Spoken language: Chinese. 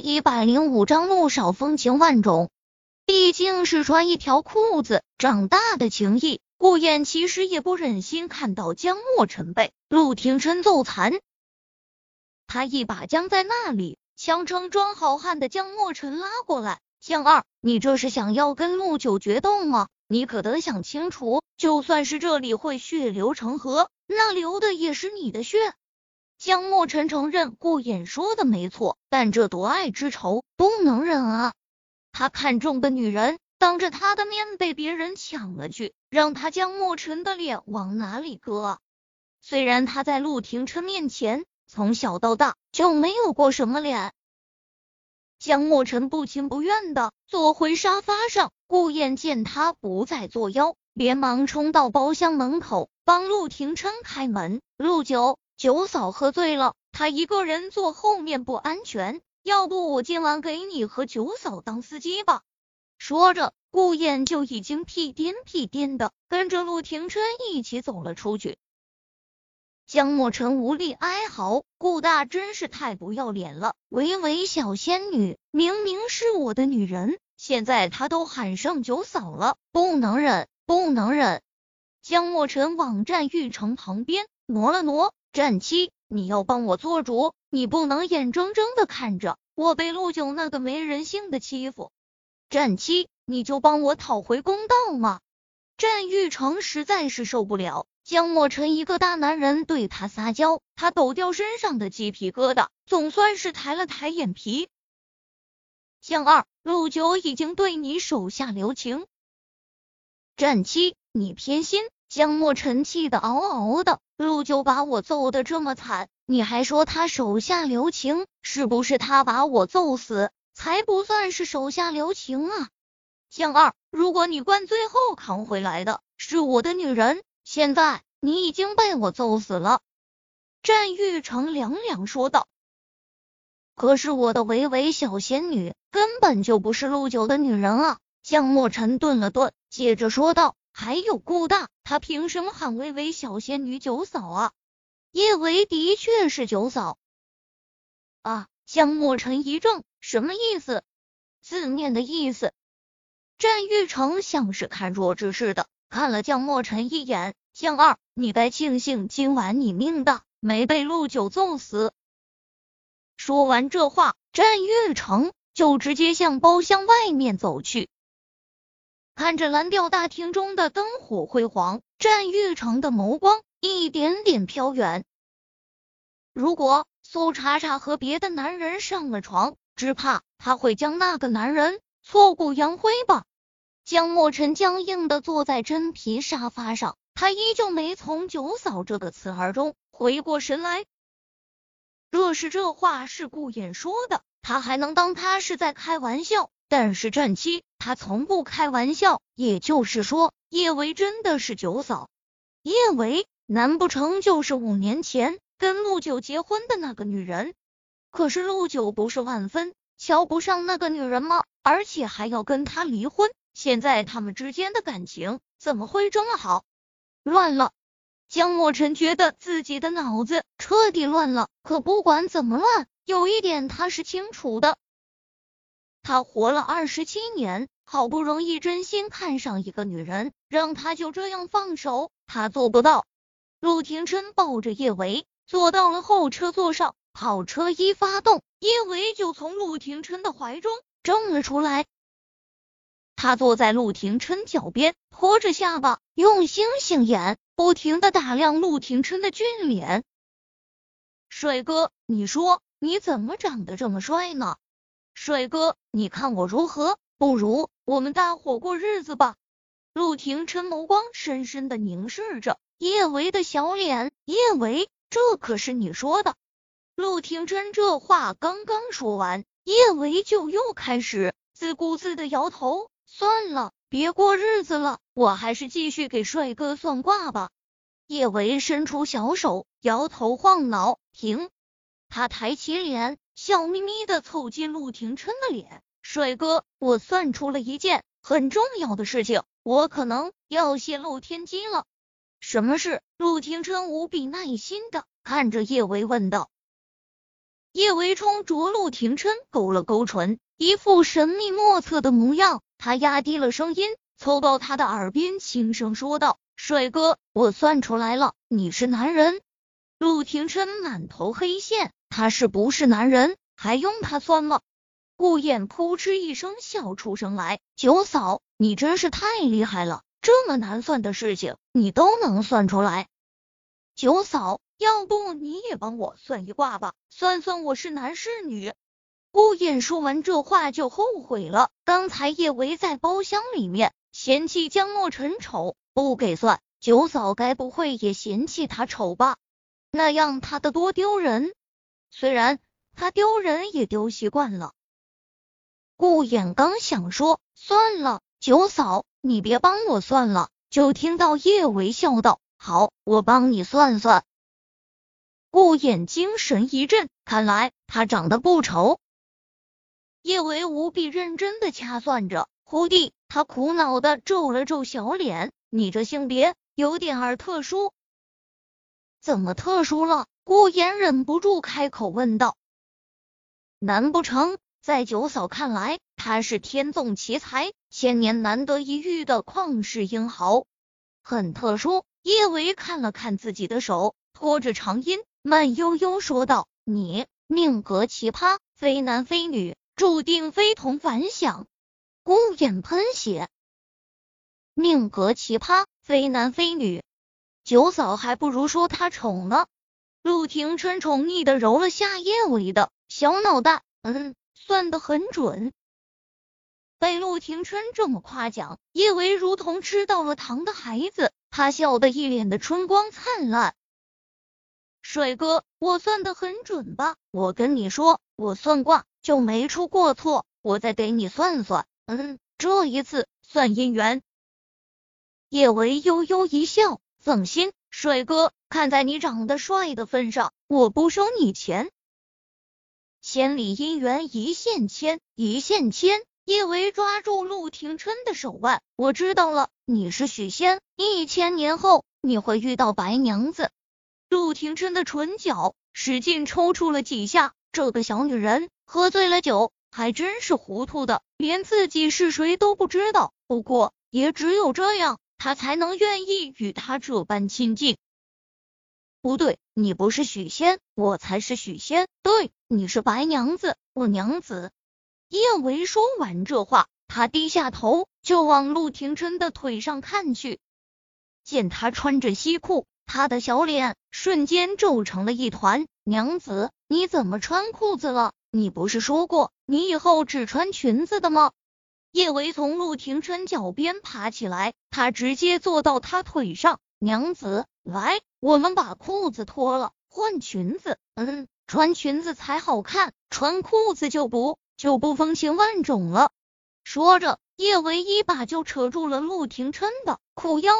一百零五章，陆少风情万种，毕竟是穿一条裤子长大的情谊。顾燕其实也不忍心看到江墨尘被陆廷琛揍残，他一把将在那里强撑装好汉的江墨尘拉过来。江二，你这是想要跟陆九决斗吗？你可得想清楚，就算是这里会血流成河，那流的也是你的血。江墨尘承认顾衍说的没错，但这夺爱之仇不能忍啊！他看中的女人。当着他的面被别人抢了去，让他江墨尘的脸往哪里搁？虽然他在陆廷琛面前从小到大就没有过什么脸。江墨尘不情不愿的坐回沙发上，顾燕见他不再作妖，连忙冲到包厢门口帮陆廷琛开门。陆九九嫂喝醉了，她一个人坐后面不安全，要不我今晚给你和九嫂当司机吧。说着，顾燕就已经屁颠屁颠的跟着陆廷琛一起走了出去。江墨尘无力哀嚎：“顾大真是太不要脸了！维维小仙女明明是我的女人，现在她都喊上九嫂了，不能忍，不能忍！”江墨尘往战玉城旁边挪了挪：“战七，你要帮我做主，你不能眼睁睁的看着我被陆九那个没人性的欺负。”战七，你就帮我讨回公道嘛！战玉成实在是受不了江墨尘一个大男人对他撒娇，他抖掉身上的鸡皮疙瘩，总算是抬了抬眼皮。江二，陆九已经对你手下留情。战七，你偏心！江墨尘气得嗷嗷的，陆九把我揍得这么惨，你还说他手下留情？是不是他把我揍死？才不算是手下留情啊！江二，如果你灌最后扛回来的是我的女人，现在你已经被我揍死了。战玉成凉凉说道。可是我的维维小仙女根本就不是陆九的女人啊！江墨尘顿了顿，接着说道：“还有顾大，他凭什么喊薇薇小仙女九嫂啊？叶维的确是九嫂啊！”江墨尘一怔。什么意思？字面的意思。战玉成像是看弱智似的看了江墨尘一眼。江二，你该庆幸今晚你命大，没被陆九揍死。说完这话，战玉成就直接向包厢外面走去。看着蓝调大厅中的灯火辉煌，战玉成的眸光一点点飘远。如果苏茶茶和别的男人上了床，只怕他会将那个男人挫骨扬灰吧。江墨尘僵硬的坐在真皮沙发上，他依旧没从九嫂这个词儿中回过神来。若是这话是顾衍说的，他还能当他是在开玩笑。但是战七他从不开玩笑，也就是说，叶维真的是九嫂。叶维难不成就是五年前跟陆九结婚的那个女人？可是陆九不是万分瞧不上那个女人吗？而且还要跟她离婚。现在他们之间的感情怎么会这么好？乱了！江墨尘觉得自己的脑子彻底乱了。可不管怎么乱，有一点他是清楚的：他活了二十七年，好不容易真心看上一个女人，让他就这样放手，他做不到。陆廷琛抱着叶维坐到了后车座上。跑车一发动，叶维就从陆廷琛的怀中挣了出来。他坐在陆廷琛脚边，托着下巴，用星星眼不停的打量陆廷琛的俊脸。帅哥，你说你怎么长得这么帅呢？帅哥，你看我如何？不如我们大伙过日子吧。陆廷琛眸光深深的凝视着叶维的小脸。叶维，这可是你说的。陆廷琛这话刚刚说完，叶维就又开始自顾自的摇头。算了，别过日子了，我还是继续给帅哥算卦吧。叶维伸出小手，摇头晃脑，停。他抬起脸，笑眯眯的凑近陆廷琛的脸。帅哥，我算出了一件很重要的事情，我可能要泄露天机了。什么事？陆廷琛无比耐心的看着叶维问道。叶维冲着陆廷琛勾了勾唇，一副神秘莫测的模样。他压低了声音，凑到他的耳边轻声说道：“帅哥，我算出来了，你是男人。”陆廷琛满头黑线，他是不是男人，还用他算吗？顾燕扑哧一声笑出声来：“九嫂，你真是太厉害了，这么难算的事情，你都能算出来。”九嫂。要不你也帮我算一卦吧，算算我是男是女。顾燕说完这话就后悔了，刚才叶维在包厢里面嫌弃江墨尘丑，不给算。九嫂该不会也嫌弃他丑吧？那样他的多丢人。虽然他丢人也丢习惯了。顾衍刚想说算了，九嫂你别帮我算了，就听到叶维笑道：“好，我帮你算算。”顾衍精神一振，看来他长得不丑。叶维无比认真的掐算着，忽地他苦恼的皱了皱小脸：“你这性别有点儿特殊，怎么特殊了？”顾燕忍不住开口问道：“难不成在九嫂看来，他是天纵奇才，千年难得一遇的旷世英豪？很特殊。”叶维看了看自己的手，拖着长音。慢悠悠说道：“你命格奇葩，非男非女，注定非同凡响。”顾眼喷血，命格奇葩，非男非女，九嫂还不如说他丑呢。陆廷琛宠溺的揉了下叶维的小脑袋，嗯，算得很准。被陆廷琛这么夸奖，叶维如同吃到了糖的孩子，他笑得一脸的春光灿烂。帅哥，我算的很准吧？我跟你说，我算卦就没出过错。我再给你算算，嗯，这一次算姻缘。叶维悠悠一笑，放心，帅哥，看在你长得帅的份上，我不收你钱。千里姻缘一线牵，一线牵。叶维抓住陆廷琛的手腕，我知道了，你是许仙，一千年后你会遇到白娘子。陆廷琛的唇角使劲抽搐了几下，这个小女人喝醉了酒，还真是糊涂的，连自己是谁都不知道。不过也只有这样，他才能愿意与他这般亲近。不对，你不是许仙，我才是许仙。对，你是白娘子，我娘子。叶维说完这话，他低下头就往陆廷琛的腿上看去，见他穿着西裤。他的小脸瞬间皱成了一团。娘子，你怎么穿裤子了？你不是说过你以后只穿裙子的吗？叶维从陆廷琛脚边爬起来，他直接坐到他腿上。娘子，来，我们把裤子脱了，换裙子。嗯，穿裙子才好看，穿裤子就不就不风情万种了。说着，叶维一把就扯住了陆廷琛的裤腰。